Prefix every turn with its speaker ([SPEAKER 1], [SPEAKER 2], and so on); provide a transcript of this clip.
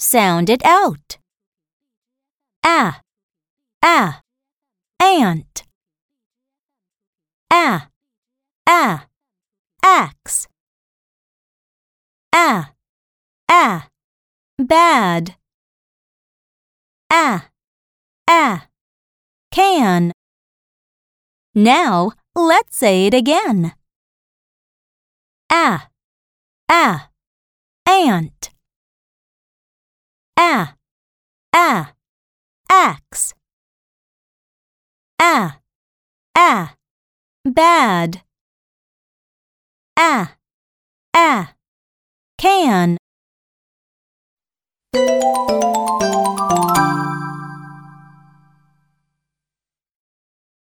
[SPEAKER 1] Sound it out. Ah, ah, ant. Ah, ah, axe. Ah, ah, bad. Ah, ah, can. Now let's say it again. Ah, ah, ant. A, a, axe. A, a, bad. A, a, can.